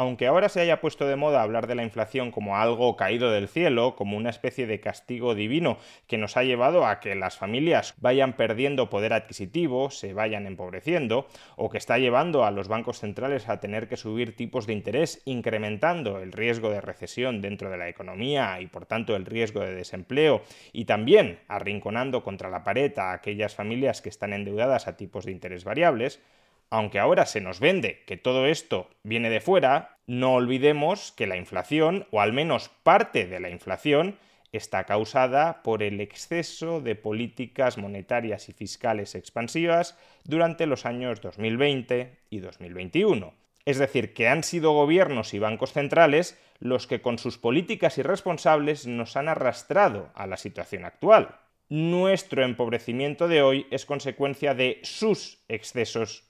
Aunque ahora se haya puesto de moda hablar de la inflación como algo caído del cielo, como una especie de castigo divino que nos ha llevado a que las familias vayan perdiendo poder adquisitivo, se vayan empobreciendo, o que está llevando a los bancos centrales a tener que subir tipos de interés, incrementando el riesgo de recesión dentro de la economía y por tanto el riesgo de desempleo, y también arrinconando contra la pared a aquellas familias que están endeudadas a tipos de interés variables, aunque ahora se nos vende que todo esto viene de fuera, no olvidemos que la inflación, o al menos parte de la inflación, está causada por el exceso de políticas monetarias y fiscales expansivas durante los años 2020 y 2021. Es decir, que han sido gobiernos y bancos centrales los que con sus políticas irresponsables nos han arrastrado a la situación actual. Nuestro empobrecimiento de hoy es consecuencia de sus excesos